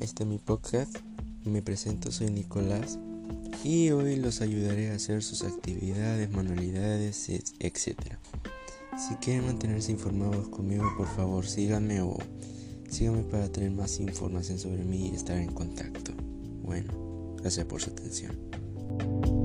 Este es mi podcast. Me presento, soy Nicolás y hoy los ayudaré a hacer sus actividades, manualidades, etc. Si quieren mantenerse informados conmigo, por favor síganme o síganme para tener más información sobre mí y estar en contacto. Bueno, gracias por su atención.